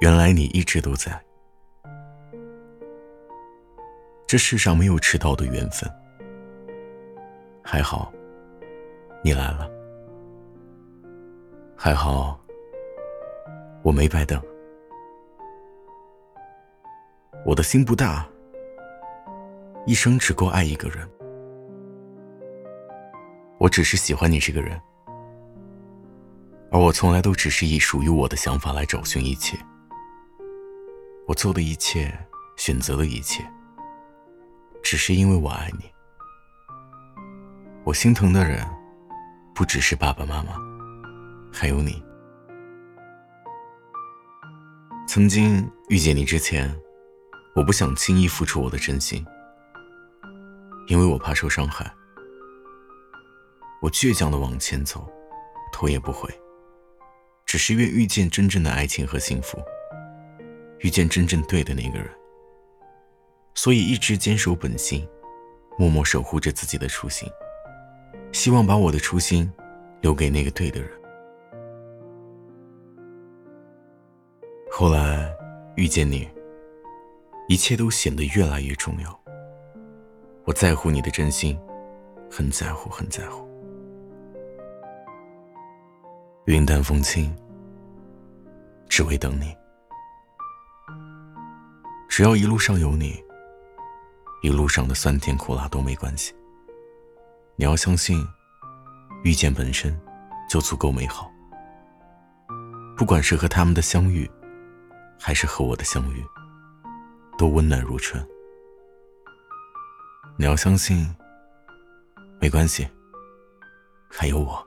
原来你一直都在。这世上没有迟到的缘分，还好，你来了，还好，我没白等。我的心不大，一生只够爱一个人。我只是喜欢你这个人，而我从来都只是以属于我的想法来找寻一切。我做的一切，选择的一切，只是因为我爱你。我心疼的人，不只是爸爸妈妈，还有你。曾经遇见你之前，我不想轻易付出我的真心，因为我怕受伤害。我倔强的往前走，头也不回，只是愿遇见真正的爱情和幸福，遇见真正对的那个人。所以一直坚守本心，默默守护着自己的初心，希望把我的初心留给那个对的人。后来遇见你，一切都显得越来越重要。我在乎你的真心，很在乎，很在乎。云淡风轻，只为等你。只要一路上有你，一路上的酸甜苦辣都没关系。你要相信，遇见本身就足够美好。不管是和他们的相遇，还是和我的相遇，都温暖如春。你要相信，没关系，还有我。